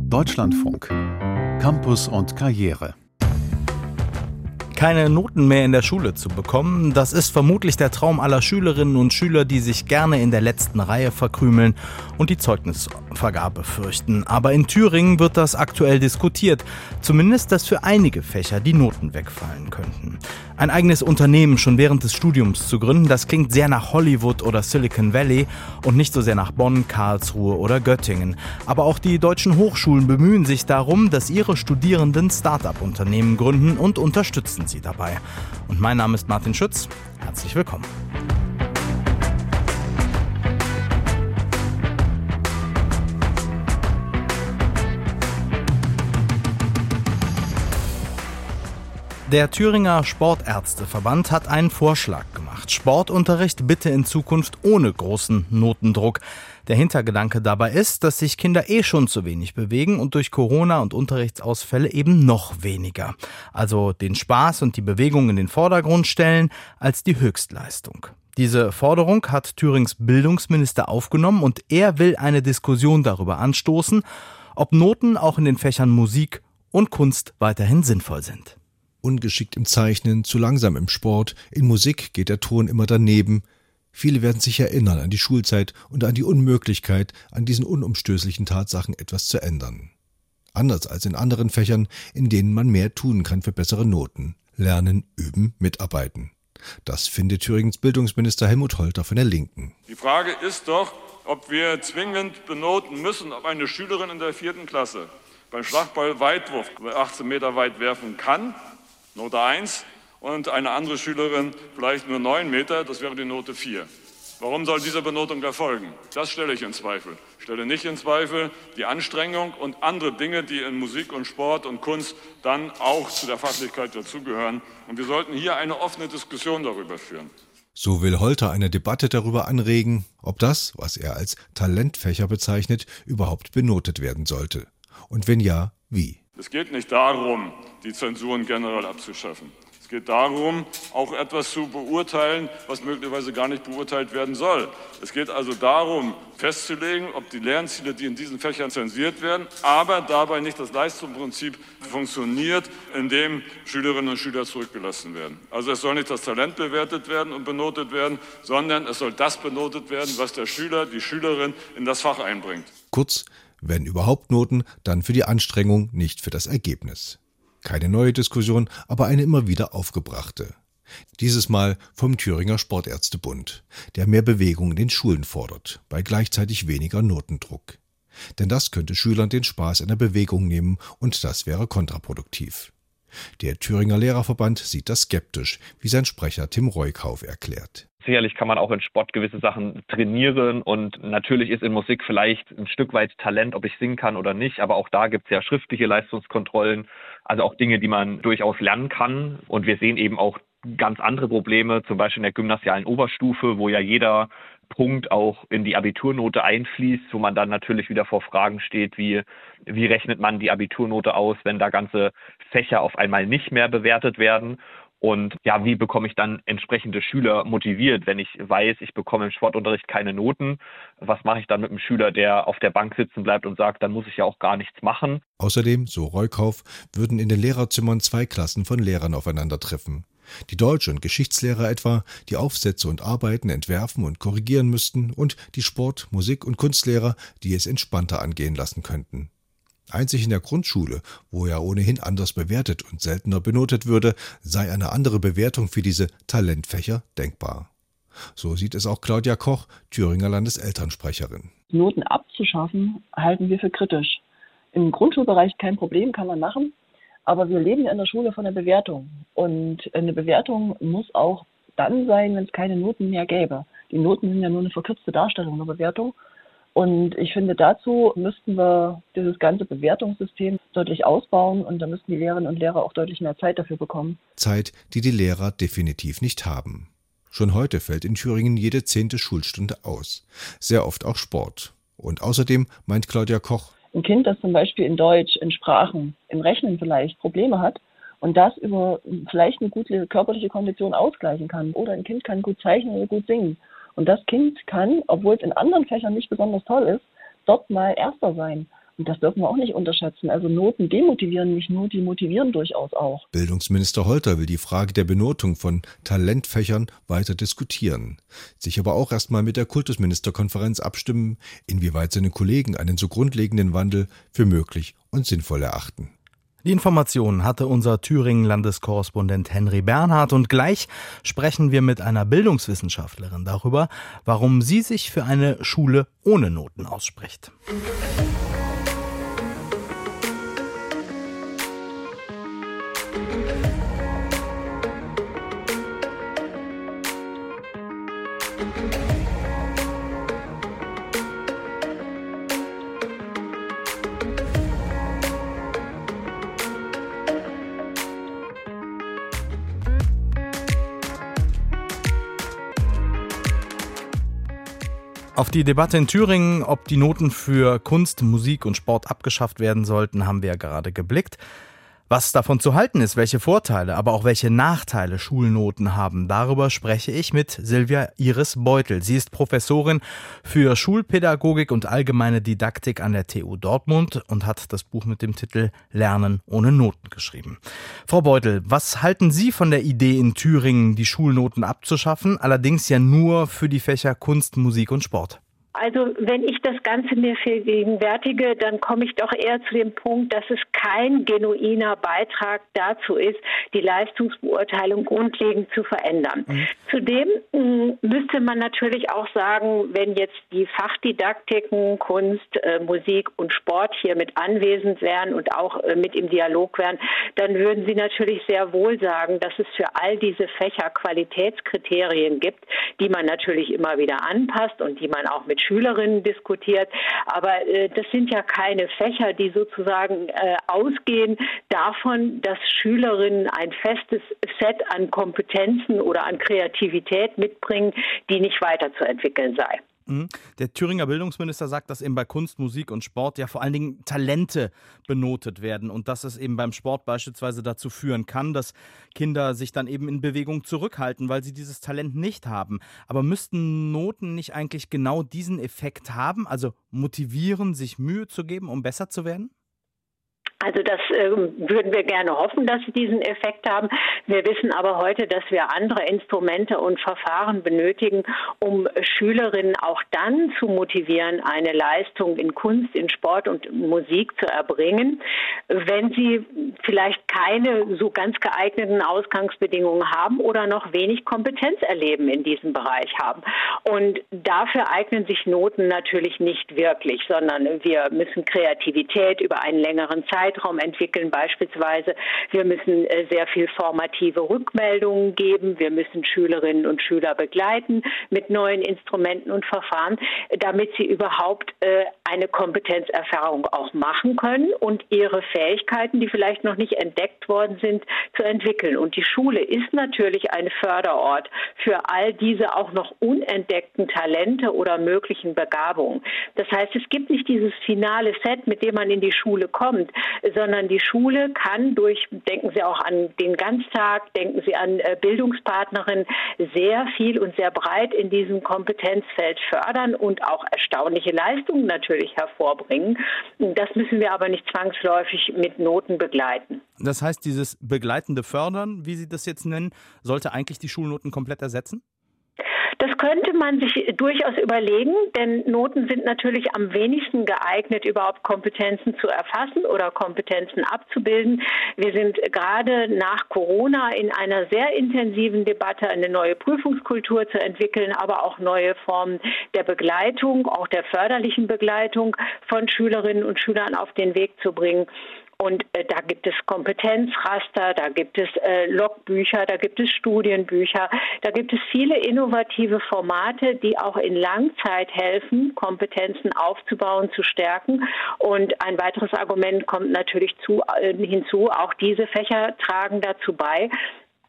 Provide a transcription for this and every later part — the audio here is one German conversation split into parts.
Deutschlandfunk Campus und Karriere keine Noten mehr in der Schule zu bekommen, das ist vermutlich der Traum aller Schülerinnen und Schüler, die sich gerne in der letzten Reihe verkrümeln und die Zeugnisvergabe fürchten. Aber in Thüringen wird das aktuell diskutiert, zumindest dass für einige Fächer die Noten wegfallen könnten. Ein eigenes Unternehmen schon während des Studiums zu gründen, das klingt sehr nach Hollywood oder Silicon Valley und nicht so sehr nach Bonn, Karlsruhe oder Göttingen. Aber auch die deutschen Hochschulen bemühen sich darum, dass ihre Studierenden Start-up-Unternehmen gründen und unterstützen sie dabei. Und mein Name ist Martin Schütz. Herzlich willkommen. Der Thüringer Sportärzteverband hat einen Vorschlag gemacht. Sportunterricht bitte in Zukunft ohne großen Notendruck. Der Hintergedanke dabei ist, dass sich Kinder eh schon zu wenig bewegen und durch Corona und Unterrichtsausfälle eben noch weniger. Also den Spaß und die Bewegung in den Vordergrund stellen als die Höchstleistung. Diese Forderung hat Thürings Bildungsminister aufgenommen und er will eine Diskussion darüber anstoßen, ob Noten auch in den Fächern Musik und Kunst weiterhin sinnvoll sind ungeschickt im Zeichnen, zu langsam im Sport, in Musik geht der Ton immer daneben. Viele werden sich erinnern an die Schulzeit und an die Unmöglichkeit, an diesen unumstößlichen Tatsachen etwas zu ändern. Anders als in anderen Fächern, in denen man mehr tun kann für bessere Noten. Lernen, üben, mitarbeiten. Das findet Thüringens Bildungsminister Helmut Holter von der Linken. Die Frage ist doch, ob wir zwingend benoten müssen, ob eine Schülerin in der vierten Klasse beim Schlagball Weitwurf 18 Meter weit werfen kann Note 1 und eine andere Schülerin vielleicht nur 9 Meter, das wäre die Note 4. Warum soll diese Benotung erfolgen? Das stelle ich in Zweifel. Ich stelle nicht in Zweifel die Anstrengung und andere Dinge, die in Musik und Sport und Kunst dann auch zu der Fachlichkeit dazugehören. Und wir sollten hier eine offene Diskussion darüber führen. So will Holter eine Debatte darüber anregen, ob das, was er als Talentfächer bezeichnet, überhaupt benotet werden sollte. Und wenn ja, wie? Es geht nicht darum, die Zensuren generell abzuschaffen. Es geht darum, auch etwas zu beurteilen, was möglicherweise gar nicht beurteilt werden soll. Es geht also darum, festzulegen, ob die Lernziele, die in diesen Fächern zensiert werden, aber dabei nicht das Leistungsprinzip funktioniert, indem Schülerinnen und Schüler zurückgelassen werden. Also es soll nicht das Talent bewertet werden und benotet werden, sondern es soll das benotet werden, was der Schüler, die Schülerin in das Fach einbringt. Kurz, wenn überhaupt Noten, dann für die Anstrengung, nicht für das Ergebnis. Keine neue Diskussion, aber eine immer wieder aufgebrachte. Dieses Mal vom Thüringer Sportärztebund, der mehr Bewegung in den Schulen fordert, bei gleichzeitig weniger Notendruck. Denn das könnte Schülern den Spaß an der Bewegung nehmen und das wäre kontraproduktiv. Der Thüringer Lehrerverband sieht das skeptisch, wie sein Sprecher Tim Reukauf erklärt. Sicherlich kann man auch in Sport gewisse Sachen trainieren und natürlich ist in Musik vielleicht ein Stück weit Talent, ob ich singen kann oder nicht, aber auch da gibt es ja schriftliche Leistungskontrollen, also auch Dinge, die man durchaus lernen kann. Und wir sehen eben auch ganz andere Probleme, zum Beispiel in der gymnasialen Oberstufe, wo ja jeder Punkt auch in die Abiturnote einfließt, wo man dann natürlich wieder vor Fragen steht, wie, wie rechnet man die Abiturnote aus, wenn da ganze Fächer auf einmal nicht mehr bewertet werden. Und ja, wie bekomme ich dann entsprechende Schüler motiviert, wenn ich weiß, ich bekomme im Sportunterricht keine Noten? Was mache ich dann mit einem Schüler, der auf der Bank sitzen bleibt und sagt, dann muss ich ja auch gar nichts machen? Außerdem, so Reukauf, würden in den Lehrerzimmern zwei Klassen von Lehrern aufeinandertreffen. Die Deutsch- und Geschichtslehrer etwa, die Aufsätze und Arbeiten entwerfen und korrigieren müssten, und die Sport-, Musik- und Kunstlehrer, die es entspannter angehen lassen könnten. Einzig in der Grundschule, wo er ohnehin anders bewertet und seltener benotet würde, sei eine andere Bewertung für diese Talentfächer denkbar. So sieht es auch Claudia Koch, Thüringer Landeselternsprecherin. Noten abzuschaffen, halten wir für kritisch. Im Grundschulbereich kein Problem, kann man machen. Aber wir leben ja in der Schule von der Bewertung. Und eine Bewertung muss auch dann sein, wenn es keine Noten mehr gäbe. Die Noten sind ja nur eine verkürzte Darstellung der Bewertung. Und ich finde, dazu müssten wir dieses ganze Bewertungssystem deutlich ausbauen und da müssten die Lehrerinnen und Lehrer auch deutlich mehr Zeit dafür bekommen. Zeit, die die Lehrer definitiv nicht haben. Schon heute fällt in Thüringen jede zehnte Schulstunde aus. Sehr oft auch Sport. Und außerdem, meint Claudia Koch, ein Kind, das zum Beispiel in Deutsch, in Sprachen, im Rechnen vielleicht Probleme hat und das über vielleicht eine gute körperliche Kondition ausgleichen kann. Oder ein Kind kann gut zeichnen oder gut singen. Und das Kind kann, obwohl es in anderen Fächern nicht besonders toll ist, dort mal Erster sein. das dürfen wir auch nicht unterschätzen. Also Noten demotivieren nicht nur, die motivieren durchaus auch. Bildungsminister Holter will die Frage der Benotung von Talentfächern weiter diskutieren, sich aber auch erstmal mit der Kultusministerkonferenz abstimmen, inwieweit seine Kollegen einen so grundlegenden Wandel für möglich und sinnvoll erachten. Die Informationen hatte unser Thüringen-Landeskorrespondent Henry Bernhard und gleich sprechen wir mit einer Bildungswissenschaftlerin darüber, warum sie sich für eine Schule ohne Noten ausspricht. Auf die Debatte in Thüringen, ob die Noten für Kunst, Musik und Sport abgeschafft werden sollten, haben wir ja gerade geblickt. Was davon zu halten ist, welche Vorteile, aber auch welche Nachteile Schulnoten haben, darüber spreche ich mit Silvia Iris Beutel. Sie ist Professorin für Schulpädagogik und allgemeine Didaktik an der TU Dortmund und hat das Buch mit dem Titel Lernen ohne Noten geschrieben. Frau Beutel, was halten Sie von der Idee in Thüringen, die Schulnoten abzuschaffen, allerdings ja nur für die Fächer Kunst, Musik und Sport? Also wenn ich das Ganze mir vergegenwärtige, dann komme ich doch eher zu dem Punkt, dass es kein genuiner Beitrag dazu ist, die Leistungsbeurteilung grundlegend zu verändern. Mhm. Zudem hm, müsste man natürlich auch sagen, wenn jetzt die Fachdidaktiken Kunst, äh, Musik und Sport hier mit anwesend wären und auch äh, mit im Dialog wären, dann würden sie natürlich sehr wohl sagen, dass es für all diese Fächer Qualitätskriterien gibt, die man natürlich immer wieder anpasst und die man auch mit Schülerinnen diskutiert. Aber äh, das sind ja keine Fächer, die sozusagen äh, ausgehen davon, dass Schülerinnen ein festes Set an Kompetenzen oder an Kreativität mitbringen, die nicht weiterzuentwickeln sei. Der Thüringer Bildungsminister sagt, dass eben bei Kunst, Musik und Sport ja vor allen Dingen Talente benotet werden und dass es eben beim Sport beispielsweise dazu führen kann, dass Kinder sich dann eben in Bewegung zurückhalten, weil sie dieses Talent nicht haben. Aber müssten Noten nicht eigentlich genau diesen Effekt haben, also motivieren, sich Mühe zu geben, um besser zu werden? Also das äh, würden wir gerne hoffen, dass sie diesen Effekt haben. Wir wissen aber heute, dass wir andere Instrumente und Verfahren benötigen, um Schülerinnen auch dann zu motivieren, eine Leistung in Kunst, in Sport und Musik zu erbringen, wenn sie vielleicht keine so ganz geeigneten Ausgangsbedingungen haben oder noch wenig Kompetenz erleben in diesem Bereich haben. Und dafür eignen sich Noten natürlich nicht wirklich, sondern wir müssen Kreativität über einen längeren Zeitraum Zeitraum entwickeln. Beispielsweise, wir müssen äh, sehr viel formative Rückmeldungen geben. Wir müssen Schülerinnen und Schüler begleiten mit neuen Instrumenten und Verfahren, damit sie überhaupt äh, eine Kompetenzerfahrung auch machen können und ihre Fähigkeiten, die vielleicht noch nicht entdeckt worden sind, zu entwickeln. Und die Schule ist natürlich ein Förderort für all diese auch noch unentdeckten Talente oder möglichen Begabungen. Das heißt, es gibt nicht dieses finale Set, mit dem man in die Schule kommt, sondern die Schule kann durch, denken Sie auch an den Ganztag, denken Sie an äh, Bildungspartnerinnen, sehr viel und sehr breit in diesem Kompetenzfeld fördern und auch erstaunliche Leistungen natürlich hervorbringen. Das müssen wir aber nicht zwangsläufig mit Noten begleiten. Das heißt, dieses begleitende Fördern, wie Sie das jetzt nennen, sollte eigentlich die Schulnoten komplett ersetzen? Könnte man sich durchaus überlegen, denn Noten sind natürlich am wenigsten geeignet, überhaupt Kompetenzen zu erfassen oder Kompetenzen abzubilden. Wir sind gerade nach Corona in einer sehr intensiven Debatte, eine neue Prüfungskultur zu entwickeln, aber auch neue Formen der Begleitung, auch der förderlichen Begleitung von Schülerinnen und Schülern auf den Weg zu bringen. Und äh, da gibt es Kompetenzraster, da gibt es äh, Logbücher, da gibt es Studienbücher, da gibt es viele innovative Formate, die auch in Langzeit helfen, Kompetenzen aufzubauen, zu stärken. Und ein weiteres Argument kommt natürlich zu, äh, hinzu, auch diese Fächer tragen dazu bei,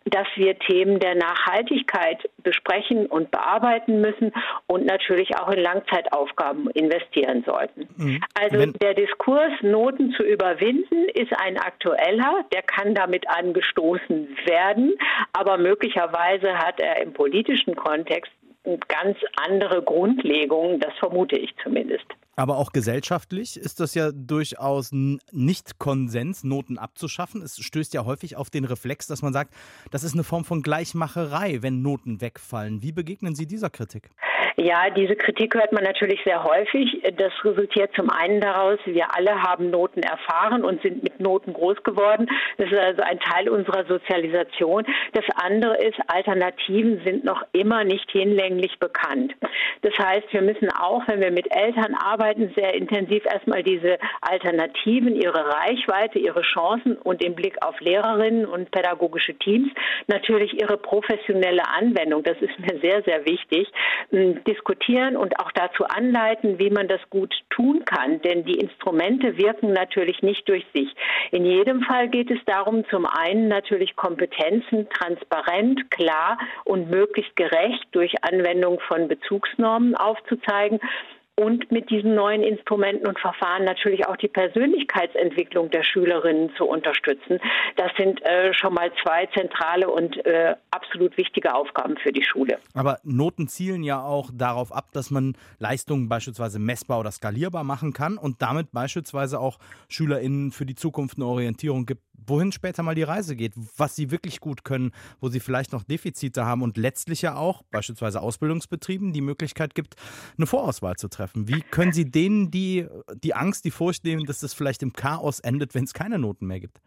dass wir Themen der Nachhaltigkeit besprechen und bearbeiten müssen und natürlich auch in Langzeitaufgaben investieren sollten. Mhm. Also Wenn der Diskurs, Noten zu überwinden, ist ein aktueller, der kann damit angestoßen werden, aber möglicherweise hat er im politischen Kontext ganz andere Grundlegungen, das vermute ich zumindest. Aber auch gesellschaftlich ist das ja durchaus nicht Konsens, Noten abzuschaffen. Es stößt ja häufig auf den Reflex, dass man sagt, das ist eine Form von Gleichmacherei, wenn Noten wegfallen. Wie begegnen Sie dieser Kritik? Ja, diese Kritik hört man natürlich sehr häufig. Das resultiert zum einen daraus, wir alle haben Noten erfahren und sind mit Noten groß geworden. Das ist also ein Teil unserer Sozialisation. Das andere ist, Alternativen sind noch immer nicht hinlänglich bekannt. Das heißt, wir müssen auch, wenn wir mit Eltern arbeiten, sehr intensiv erstmal diese Alternativen, ihre Reichweite, ihre Chancen und im Blick auf Lehrerinnen und pädagogische Teams natürlich ihre professionelle Anwendung, das ist mir sehr, sehr wichtig, diskutieren und auch dazu anleiten, wie man das gut tun kann. Denn die Instrumente wirken natürlich nicht durch sich. In jedem Fall geht es darum, zum einen natürlich Kompetenzen transparent, klar und möglichst gerecht durch Anwendung von Bezugsnormen aufzuzeigen und mit diesen neuen Instrumenten und Verfahren natürlich auch die Persönlichkeitsentwicklung der Schülerinnen zu unterstützen. Das sind äh, schon mal zwei zentrale und äh, absolut wichtige Aufgaben für die Schule. Aber Noten zielen ja auch darauf ab, dass man Leistungen beispielsweise messbar oder skalierbar machen kann und damit beispielsweise auch SchülerInnen für die Zukunft eine Orientierung gibt, wohin später mal die Reise geht, was sie wirklich gut können, wo sie vielleicht noch Defizite haben und letztlich ja auch beispielsweise Ausbildungsbetrieben die Möglichkeit gibt, eine Vorauswahl zu treffen? Wie können Sie denen die, die Angst, die Furcht nehmen, dass das vielleicht im Chaos endet, wenn es keine Noten mehr gibt?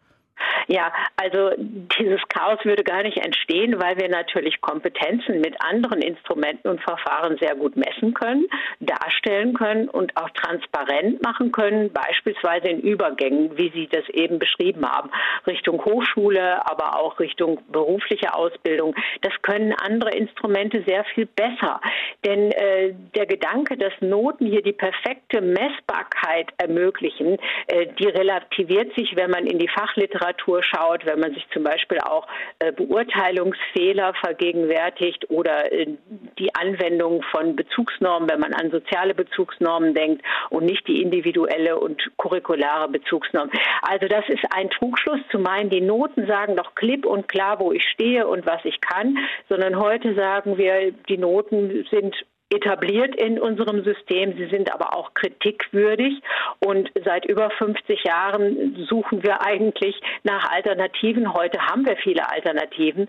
Ja, also dieses Chaos würde gar nicht entstehen, weil wir natürlich Kompetenzen mit anderen Instrumenten und Verfahren sehr gut messen können, darstellen können und auch transparent machen können, beispielsweise in Übergängen, wie Sie das eben beschrieben haben, Richtung Hochschule, aber auch Richtung berufliche Ausbildung. Das können andere Instrumente sehr viel besser. Denn äh, der Gedanke, dass Noten hier die perfekte Messbarkeit ermöglichen, äh, die relativiert sich, wenn man in die Fachliteratur Literatur schaut, wenn man sich zum Beispiel auch äh, Beurteilungsfehler vergegenwärtigt oder äh, die Anwendung von Bezugsnormen, wenn man an soziale Bezugsnormen denkt und nicht die individuelle und curriculare Bezugsnorm. Also das ist ein Trugschluss zu meinen, die Noten sagen doch klipp und klar, wo ich stehe und was ich kann, sondern heute sagen wir, die Noten sind etabliert in unserem System. Sie sind aber auch kritikwürdig. Und seit über 50 Jahren suchen wir eigentlich nach Alternativen. Heute haben wir viele Alternativen.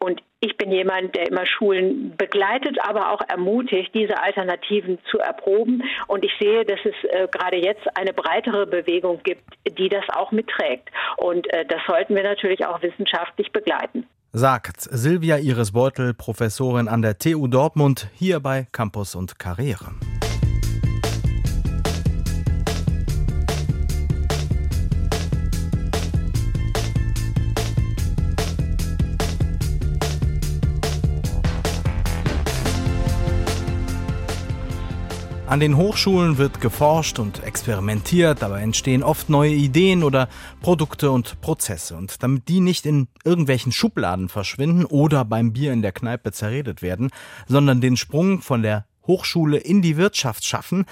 Und ich bin jemand, der immer Schulen begleitet, aber auch ermutigt, diese Alternativen zu erproben. Und ich sehe, dass es äh, gerade jetzt eine breitere Bewegung gibt, die das auch mitträgt. Und äh, das sollten wir natürlich auch wissenschaftlich begleiten sagt Silvia Iris Beutel, Professorin an der TU Dortmund, hier bei Campus und Karriere. An den Hochschulen wird geforscht und experimentiert, dabei entstehen oft neue Ideen oder Produkte und Prozesse. Und damit die nicht in irgendwelchen Schubladen verschwinden oder beim Bier in der Kneipe zerredet werden, sondern den Sprung von der Hochschule in die Wirtschaft schaffen,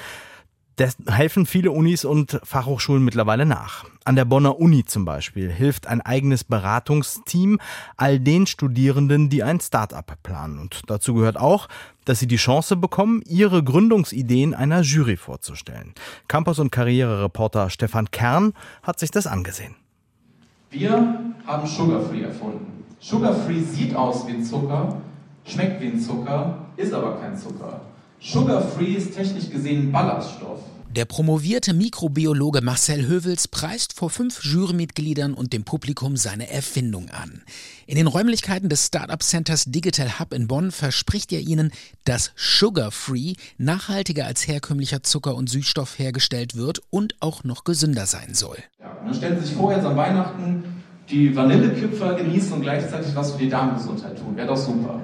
das helfen viele Unis und Fachhochschulen mittlerweile nach. An der Bonner Uni zum Beispiel hilft ein eigenes Beratungsteam all den Studierenden, die ein Start-up planen. Und dazu gehört auch, dass sie die Chance bekommen, ihre Gründungsideen einer Jury vorzustellen. Campus- und Karrierereporter Stefan Kern hat sich das angesehen. Wir haben Sugar Free erfunden. Sugar Free sieht aus wie ein Zucker, schmeckt wie ein Zucker, ist aber kein Zucker. Sugar-free ist technisch gesehen Ballaststoff. Der promovierte Mikrobiologe Marcel Hövels preist vor fünf Jurymitgliedern und dem Publikum seine Erfindung an. In den Räumlichkeiten des Startup Centers Digital Hub in Bonn verspricht er ihnen, dass Sugar-Free nachhaltiger als herkömmlicher Zucker und Süßstoff hergestellt wird und auch noch gesünder sein soll. Ja, dann stellen Sie sich vor, jetzt an Weihnachten die Vanillekipferl genießen und gleichzeitig was für die Darmgesundheit tun. Wäre doch super.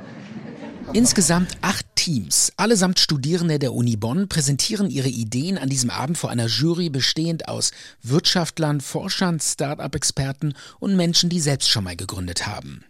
Insgesamt acht Teams, allesamt Studierende der Uni Bonn, präsentieren ihre Ideen an diesem Abend vor einer Jury bestehend aus Wirtschaftlern, Forschern, Start-up-Experten und Menschen, die selbst schon mal gegründet haben.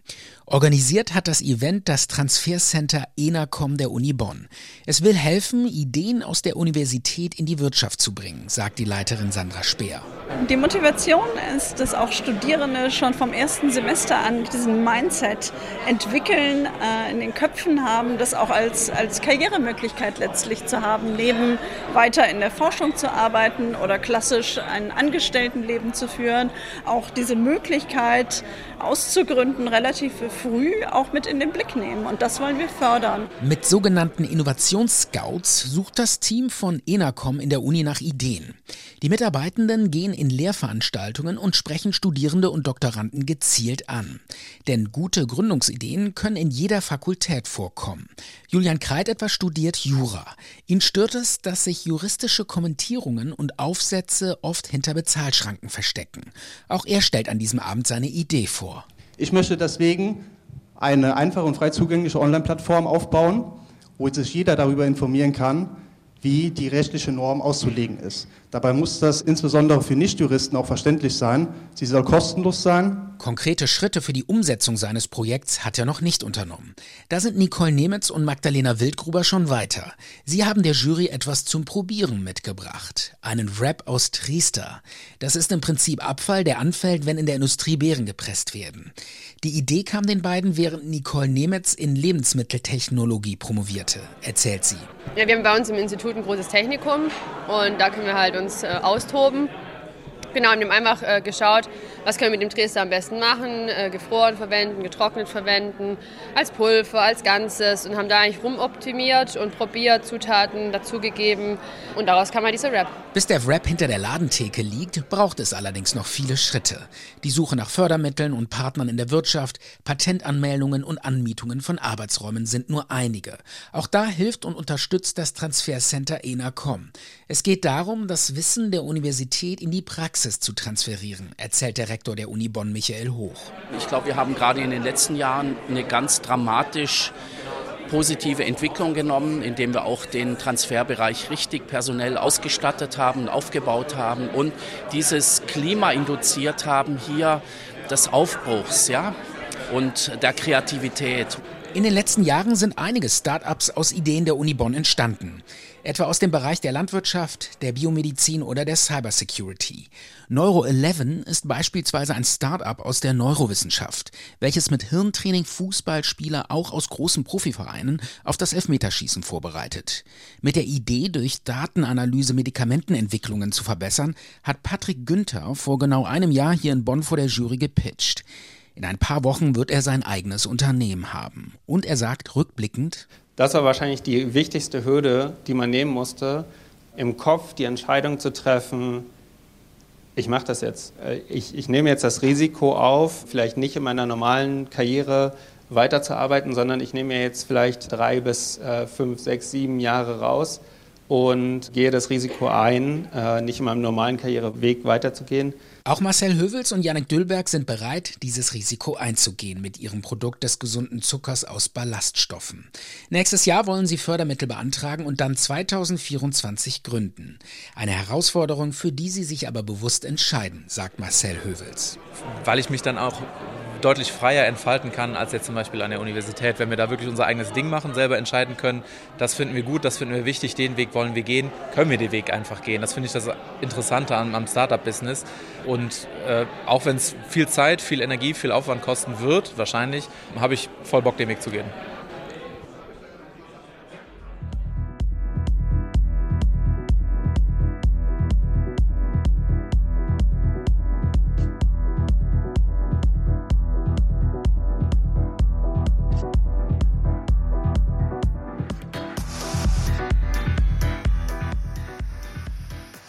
Organisiert hat das Event das Transfercenter ENACOM der Uni Bonn. Es will helfen, Ideen aus der Universität in die Wirtschaft zu bringen, sagt die Leiterin Sandra Speer. Die Motivation ist, dass auch Studierende schon vom ersten Semester an diesen Mindset entwickeln, äh, in den Köpfen haben, das auch als, als Karrieremöglichkeit letztlich zu haben, neben weiter in der Forschung zu arbeiten oder klassisch ein Angestelltenleben zu führen. Auch diese Möglichkeit auszugründen, relativ früh auch mit in den Blick nehmen. Und das wollen wir fördern. Mit sogenannten Innovationsscouts sucht das Team von Enacom in der Uni nach Ideen. Die Mitarbeitenden gehen in Lehrveranstaltungen und sprechen Studierende und Doktoranden gezielt an. Denn gute Gründungsideen können in jeder Fakultät vorkommen. Julian Kreit etwa studiert Jura. Ihn stört es, dass sich juristische Kommentierungen und Aufsätze oft hinter Bezahlschranken verstecken. Auch er stellt an diesem Abend seine Idee vor. Ich möchte deswegen eine einfache und frei zugängliche Online-Plattform aufbauen, wo sich jeder darüber informieren kann, wie die rechtliche Norm auszulegen ist. Dabei muss das insbesondere für Nichtjuristen auch verständlich sein. Sie soll kostenlos sein. Konkrete Schritte für die Umsetzung seines Projekts hat er noch nicht unternommen. Da sind Nicole Nemetz und Magdalena Wildgruber schon weiter. Sie haben der Jury etwas zum Probieren mitgebracht. Einen Wrap aus Triester. Das ist im Prinzip Abfall, der anfällt, wenn in der Industrie Beeren gepresst werden. Die Idee kam den beiden, während Nicole Nemetz in Lebensmitteltechnologie promovierte, erzählt sie. Ja, wir haben bei uns im Institut ein großes Technikum und da können wir halt uns äh, austoben. Genau, haben einfach äh, geschaut, was können wir mit dem Dresdner am besten machen, äh, gefroren verwenden, getrocknet verwenden, als Pulver, als Ganzes und haben da eigentlich rumoptimiert und probiert, Zutaten dazugegeben und daraus kam halt dieser Wrap. Bis der Wrap hinter der Ladentheke liegt, braucht es allerdings noch viele Schritte. Die Suche nach Fördermitteln und Partnern in der Wirtschaft, Patentanmeldungen und Anmietungen von Arbeitsräumen sind nur einige. Auch da hilft und unterstützt das Transfercenter ENACOM. Es geht darum, das Wissen der Universität in die Praxis zu transferieren, erzählt der Rektor der Uni Bonn Michael Hoch. Ich glaube, wir haben gerade in den letzten Jahren eine ganz dramatisch positive Entwicklung genommen, indem wir auch den Transferbereich richtig personell ausgestattet haben, aufgebaut haben und dieses Klima induziert haben hier des Aufbruchs, ja, und der Kreativität. In den letzten Jahren sind einige Start-ups aus Ideen der Uni Bonn entstanden etwa aus dem Bereich der Landwirtschaft, der Biomedizin oder der Cybersecurity. Neuro11 ist beispielsweise ein Start-up aus der Neurowissenschaft, welches mit Hirntraining Fußballspieler auch aus großen Profivereinen auf das Elfmeterschießen vorbereitet. Mit der Idee, durch Datenanalyse Medikamentenentwicklungen zu verbessern, hat Patrick Günther vor genau einem Jahr hier in Bonn vor der Jury gepitcht. In ein paar Wochen wird er sein eigenes Unternehmen haben. Und er sagt rückblickend, das war wahrscheinlich die wichtigste Hürde, die man nehmen musste, im Kopf die Entscheidung zu treffen, ich mache das jetzt. Äh, ich, ich nehme jetzt das Risiko auf, vielleicht nicht in meiner normalen Karriere weiterzuarbeiten, sondern ich nehme jetzt vielleicht drei bis äh, fünf, sechs, sieben Jahre raus und gehe das Risiko ein, äh, nicht in meinem normalen Karriereweg weiterzugehen. Auch Marcel Hövels und Janik Düllberg sind bereit, dieses Risiko einzugehen mit ihrem Produkt des gesunden Zuckers aus Ballaststoffen. Nächstes Jahr wollen sie Fördermittel beantragen und dann 2024 gründen. Eine Herausforderung, für die sie sich aber bewusst entscheiden, sagt Marcel Hövels. Weil ich mich dann auch deutlich freier entfalten kann als jetzt zum Beispiel an der Universität. Wenn wir da wirklich unser eigenes Ding machen, selber entscheiden können, das finden wir gut, das finden wir wichtig, den Weg wollen wir gehen, können wir den Weg einfach gehen. Das finde ich das Interessante am, am Startup-Business. Und äh, auch wenn es viel Zeit, viel Energie, viel Aufwand kosten wird, wahrscheinlich, habe ich voll Bock, den Weg zu gehen.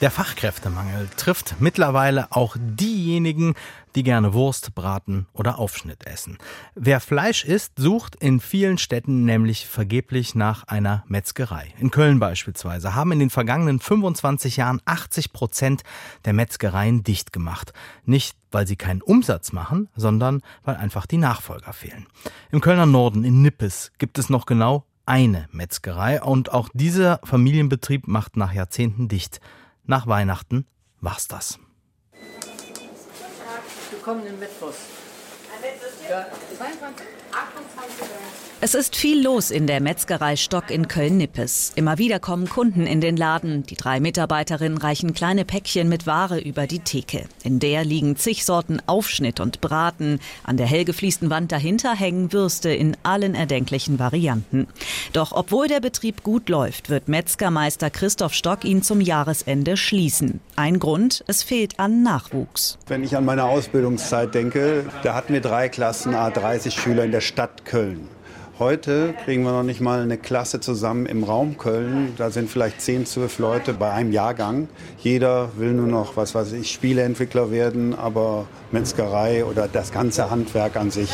Der Fachkräftemangel trifft mittlerweile auch diejenigen, die gerne Wurst, Braten oder Aufschnitt essen. Wer Fleisch isst, sucht in vielen Städten nämlich vergeblich nach einer Metzgerei. In Köln beispielsweise haben in den vergangenen 25 Jahren 80 Prozent der Metzgereien dicht gemacht. Nicht, weil sie keinen Umsatz machen, sondern weil einfach die Nachfolger fehlen. Im Kölner Norden in Nippes gibt es noch genau eine Metzgerei und auch dieser Familienbetrieb macht nach Jahrzehnten dicht. Nach Weihnachten war's das. Willkommen in Metros. Es ist viel los in der Metzgerei Stock in Köln-Nippes. Immer wieder kommen Kunden in den Laden. Die drei Mitarbeiterinnen reichen kleine Päckchen mit Ware über die Theke. In der liegen zig Sorten Aufschnitt und Braten. An der hell gefliesten Wand dahinter hängen Würste in allen erdenklichen Varianten. Doch obwohl der Betrieb gut läuft, wird Metzgermeister Christoph Stock ihn zum Jahresende schließen. Ein Grund, es fehlt an Nachwuchs. Wenn ich an meine Ausbildungszeit denke, da hatten wir drei Klassen, A30 Schüler in der Stadt Köln. Heute kriegen wir noch nicht mal eine Klasse zusammen im Raum Köln. Da sind vielleicht 10, 12 Leute bei einem Jahrgang. Jeder will nur noch, was weiß ich, Spieleentwickler werden, aber Metzgerei oder das ganze Handwerk an sich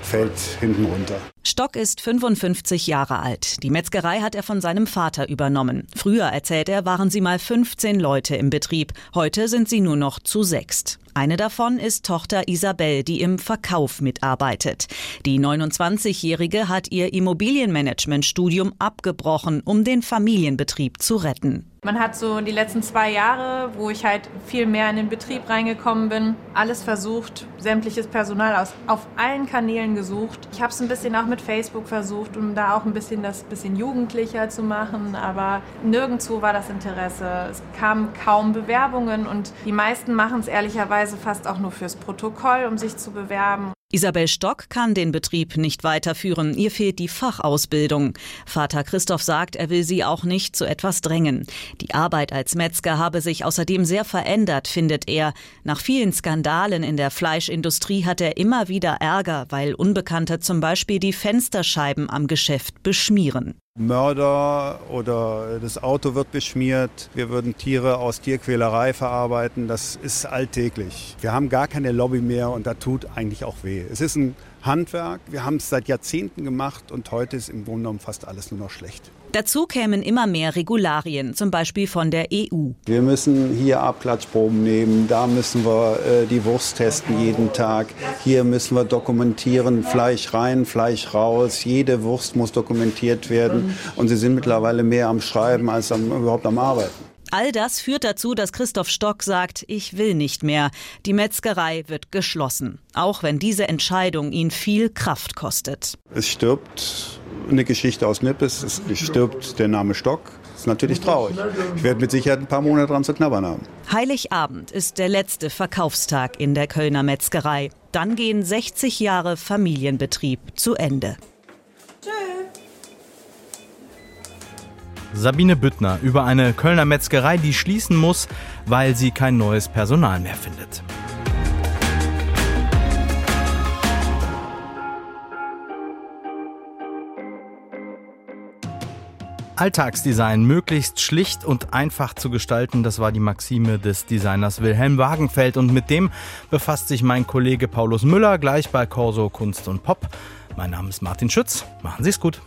fällt hinten runter. Stock ist 55 Jahre alt. Die Metzgerei hat er von seinem Vater übernommen. Früher, erzählt er, waren sie mal 15 Leute im Betrieb. Heute sind sie nur noch zu sechst. Eine davon ist Tochter Isabel, die im Verkauf mitarbeitet. Die 29-Jährige hat ihr Immobilienmanagementstudium abgebrochen, um den Familienbetrieb zu retten. Man hat so die letzten zwei Jahre, wo ich halt viel mehr in den Betrieb reingekommen bin, alles versucht, sämtliches Personal aus, auf allen Kanälen gesucht. Ich habe es ein bisschen auch mit Facebook versucht, um da auch ein bisschen das bisschen jugendlicher zu machen, aber nirgendwo war das Interesse. Es kamen kaum Bewerbungen und die meisten machen es ehrlicherweise fast auch nur fürs Protokoll, um sich zu bewerben. Isabel Stock kann den Betrieb nicht weiterführen. Ihr fehlt die Fachausbildung. Vater Christoph sagt, er will sie auch nicht zu etwas drängen. Die Arbeit als Metzger habe sich außerdem sehr verändert, findet er. Nach vielen Skandalen in der Fleischindustrie hat er immer wieder Ärger, weil Unbekannte zum Beispiel die Fensterscheiben am Geschäft beschmieren. Mörder oder das Auto wird beschmiert. Wir würden Tiere aus Tierquälerei verarbeiten. Das ist alltäglich. Wir haben gar keine Lobby mehr und da tut eigentlich auch weh. Es ist ein Handwerk. Wir haben es seit Jahrzehnten gemacht und heute ist im Grunde genommen fast alles nur noch schlecht. Dazu kämen immer mehr Regularien, zum Beispiel von der EU. Wir müssen hier Abklatschproben nehmen, da müssen wir äh, die Wurst testen jeden Tag, hier müssen wir dokumentieren, Fleisch rein, Fleisch raus, jede Wurst muss dokumentiert werden und sie sind mittlerweile mehr am Schreiben als am, überhaupt am Arbeiten. All das führt dazu, dass Christoph Stock sagt, ich will nicht mehr. Die Metzgerei wird geschlossen, auch wenn diese Entscheidung ihn viel Kraft kostet. Es stirbt eine Geschichte aus Nippes, es stirbt der Name Stock. Das ist natürlich traurig. Ich werde mit Sicherheit ein paar Monate dran zu knabbern haben. Heiligabend ist der letzte Verkaufstag in der Kölner Metzgerei. Dann gehen 60 Jahre Familienbetrieb zu Ende. Sabine Büttner über eine Kölner Metzgerei, die schließen muss, weil sie kein neues Personal mehr findet. Alltagsdesign möglichst schlicht und einfach zu gestalten, das war die Maxime des Designers Wilhelm Wagenfeld und mit dem befasst sich mein Kollege Paulus Müller gleich bei Corso Kunst und Pop. Mein Name ist Martin Schütz. Machen Sie es gut.